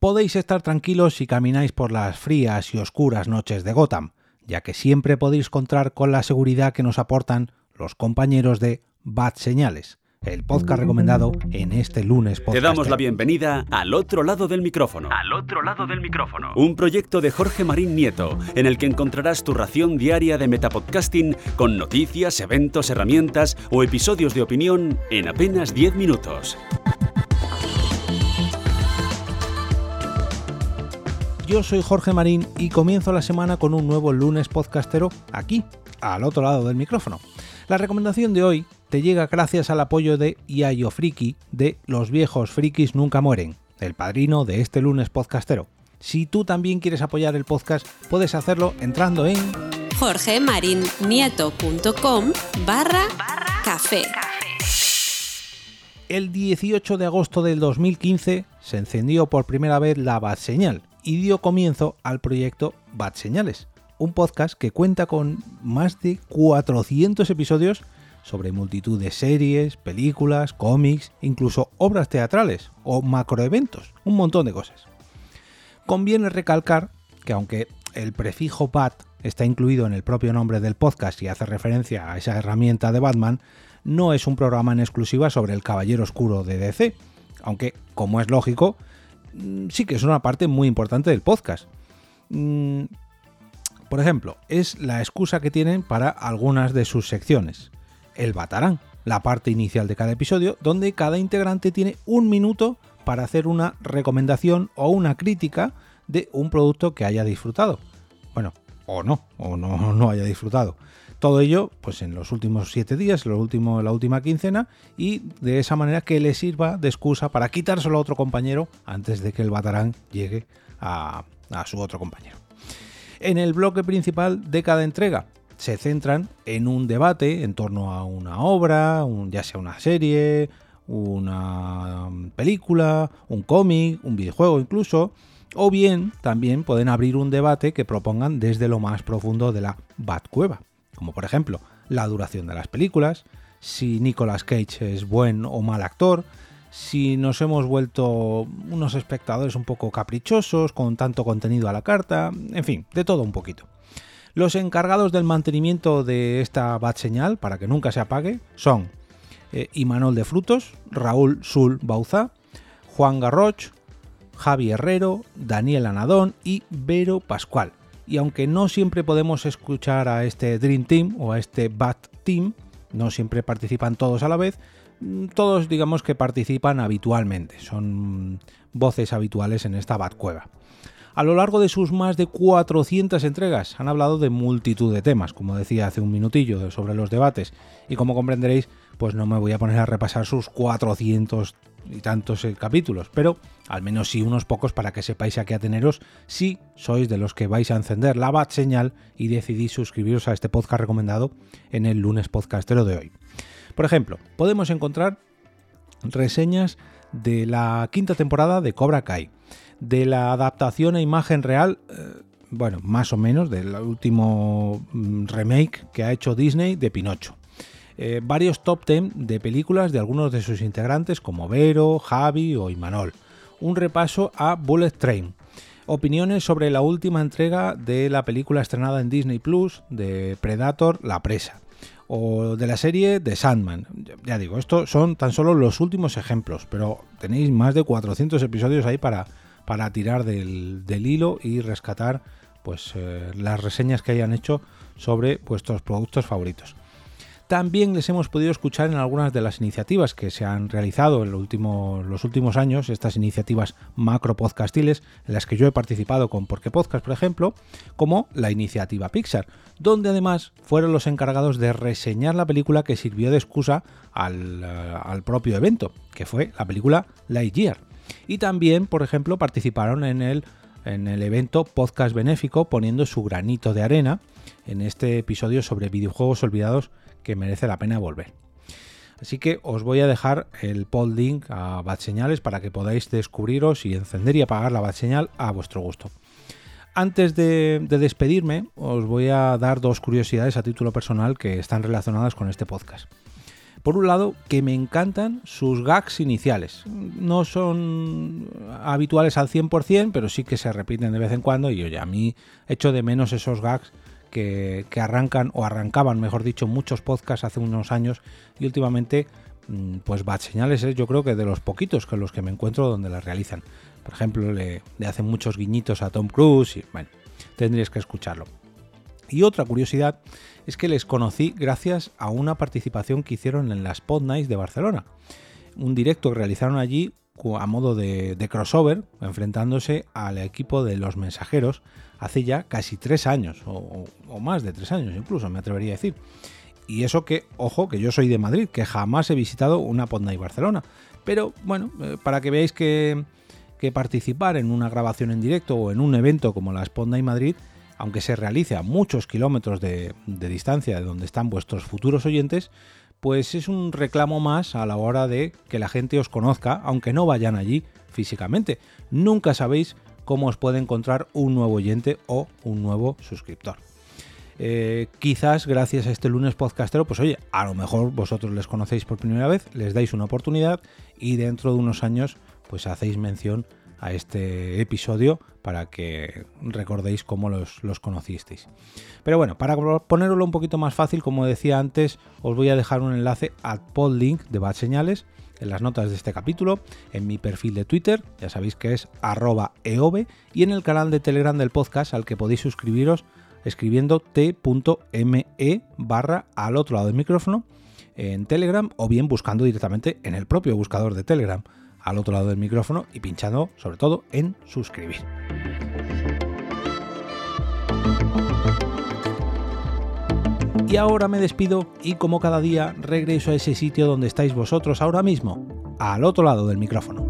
podéis estar tranquilos si camináis por las frías y oscuras noches de Gotham, ya que siempre podéis contar con la seguridad que nos aportan los compañeros de Bad Señales, el podcast recomendado en este lunes Te damos la bienvenida al otro lado del micrófono. Al otro lado del micrófono. Un proyecto de Jorge Marín Nieto, en el que encontrarás tu ración diaria de metapodcasting con noticias, eventos, herramientas o episodios de opinión en apenas 10 minutos. Yo soy Jorge Marín y comienzo la semana con un nuevo lunes podcastero aquí, al otro lado del micrófono. La recomendación de hoy te llega gracias al apoyo de Iayo Friki de Los viejos frikis nunca mueren, el padrino de este lunes podcastero. Si tú también quieres apoyar el podcast, puedes hacerlo entrando en jorgemarinieto.com barra café. El 18 de agosto del 2015 se encendió por primera vez la Bad Señal, y dio comienzo al proyecto Bad Señales, un podcast que cuenta con más de 400 episodios sobre multitud de series, películas, cómics, incluso obras teatrales o macroeventos, un montón de cosas. Conviene recalcar que aunque el prefijo Bat está incluido en el propio nombre del podcast y hace referencia a esa herramienta de Batman, no es un programa en exclusiva sobre el Caballero Oscuro de DC, aunque, como es lógico, sí que es una parte muy importante del podcast. Mm, por ejemplo, es la excusa que tienen para algunas de sus secciones. El Batarán, la parte inicial de cada episodio, donde cada integrante tiene un minuto para hacer una recomendación o una crítica de un producto que haya disfrutado. Bueno, o no, o no, no haya disfrutado. Todo ello, pues en los últimos siete días, lo último, la última quincena, y de esa manera que le sirva de excusa para quitárselo a otro compañero antes de que el Batarán llegue a, su otro compañero. En el bloque principal de cada entrega se centran en un debate en torno a una obra, ya sea una serie, una película, un cómic, un videojuego incluso, o bien también pueden abrir un debate que propongan desde lo más profundo de la Batcueva como por ejemplo la duración de las películas, si Nicolas Cage es buen o mal actor, si nos hemos vuelto unos espectadores un poco caprichosos, con tanto contenido a la carta, en fin, de todo un poquito. Los encargados del mantenimiento de esta bat señal, para que nunca se apague, son eh, Imanol de Frutos, Raúl Sul Bauza, Juan Garroch, Javi Herrero, Daniel Anadón y Vero Pascual y aunque no siempre podemos escuchar a este Dream Team o a este Bad Team, no siempre participan todos a la vez, mm, todos digamos que participan habitualmente, son voces habituales en esta Bad Cueva. A lo largo de sus más de 400 entregas han hablado de multitud de temas, como decía hace un minutillo sobre los debates, y como comprenderéis, pues no me voy a poner a repasar sus 400 y tantos eh, capítulos, pero al menos sí unos pocos para que sepáis a qué ateneros si sois de los que vais a encender la bat señal y decidís suscribiros a este podcast recomendado en el lunes podcastero de hoy. Por ejemplo, podemos encontrar reseñas de la quinta temporada de Cobra Kai, de la adaptación a imagen real, eh, bueno, más o menos, del último mm, remake que ha hecho Disney de Pinocho. Eh, varios top 10 de películas de algunos de sus integrantes como Vero, Javi o Imanol. Un repaso a Bullet Train. Opiniones sobre la última entrega de la película estrenada en Disney Plus de Predator La Presa o de la serie de Sandman. Ya digo, estos son tan solo los últimos ejemplos, pero tenéis más de 400 episodios ahí para, para tirar del, hilo y rescatar pues, eh, las reseñas que hayan hecho sobre vuestros productos favoritos. También les hemos podido escuchar en algunas de las iniciativas que se han realizado en los últimos años, estas iniciativas macro podcastiles en las que yo he participado con Porque Podcast, por ejemplo, como la iniciativa Pixar, donde además fueron los encargados de reseñar la película que sirvió de excusa al, eh, al propio evento, que fue la película Lightyear. Y también, por ejemplo, participaron en el en el evento Podcast Benéfico poniendo su granito de arena en este episodio sobre videojuegos olvidados que merece la pena volver. Así que os voy a dejar el pod link a Bad Señales para que podáis descubriros y encender y apagar la Bad Señal a vuestro gusto. Antes de, despedirme, os voy a dar dos curiosidades a título personal que están relacionadas con este podcast. Por un lado, que me encantan sus gags iniciales. No son habituales al 100%, pero sí que se repiten de vez en cuando y oye, a mí echo de menos esos gags que, arrancan o arrancaban, mejor dicho, muchos podcasts hace unos años y últimamente, mm, pues Bad Señales es yo creo que de los poquitos con los que me encuentro donde las realizan. Por ejemplo, le, hacen muchos guiñitos a Tom Cruise y bueno, tendrías que escucharlo. Y otra curiosidad es que les conocí gracias a una participación que hicieron en las Pod Nights de Barcelona. Un directo que realizaron allí a modo de, crossover, enfrentándose al equipo de los mensajeros hace ya casi tres años, o, más de tres años incluso, me atrevería a decir. Y eso que, ojo, que yo soy de Madrid, que jamás he visitado una Night Barcelona. Pero bueno, eh, para que veáis que, participar en una grabación en directo o en un evento como la Night Madrid aunque se realice a muchos kilómetros de, distancia de donde están vuestros futuros oyentes, pues es un reclamo más a la hora de que la gente os conozca, aunque no vayan allí físicamente. Nunca sabéis cómo os puede encontrar un nuevo oyente o un nuevo suscriptor. Eh, quizás gracias a este lunes podcastero, pues oye, a lo mejor vosotros les conocéis por primera vez, les dais una oportunidad y dentro de unos años pues hacéis mención a este episodio para que recordéis cómo los, conocisteis. Pero bueno, para ponerlo un poquito más fácil, como decía antes, os voy a dejar un enlace al podlink de Bad Señales en las notas de este capítulo, en mi perfil de Twitter, ya sabéis que es arroba y en el canal de Telegram del podcast al que podéis suscribiros escribiendo t.me barra al otro lado del micrófono en Telegram o bien buscando directamente en el propio buscador de Telegram al otro lado del micrófono y pinchando sobre todo en suscribir. Y ahora me despido y como cada día regreso a ese sitio donde estáis vosotros ahora mismo, al otro lado del micrófono.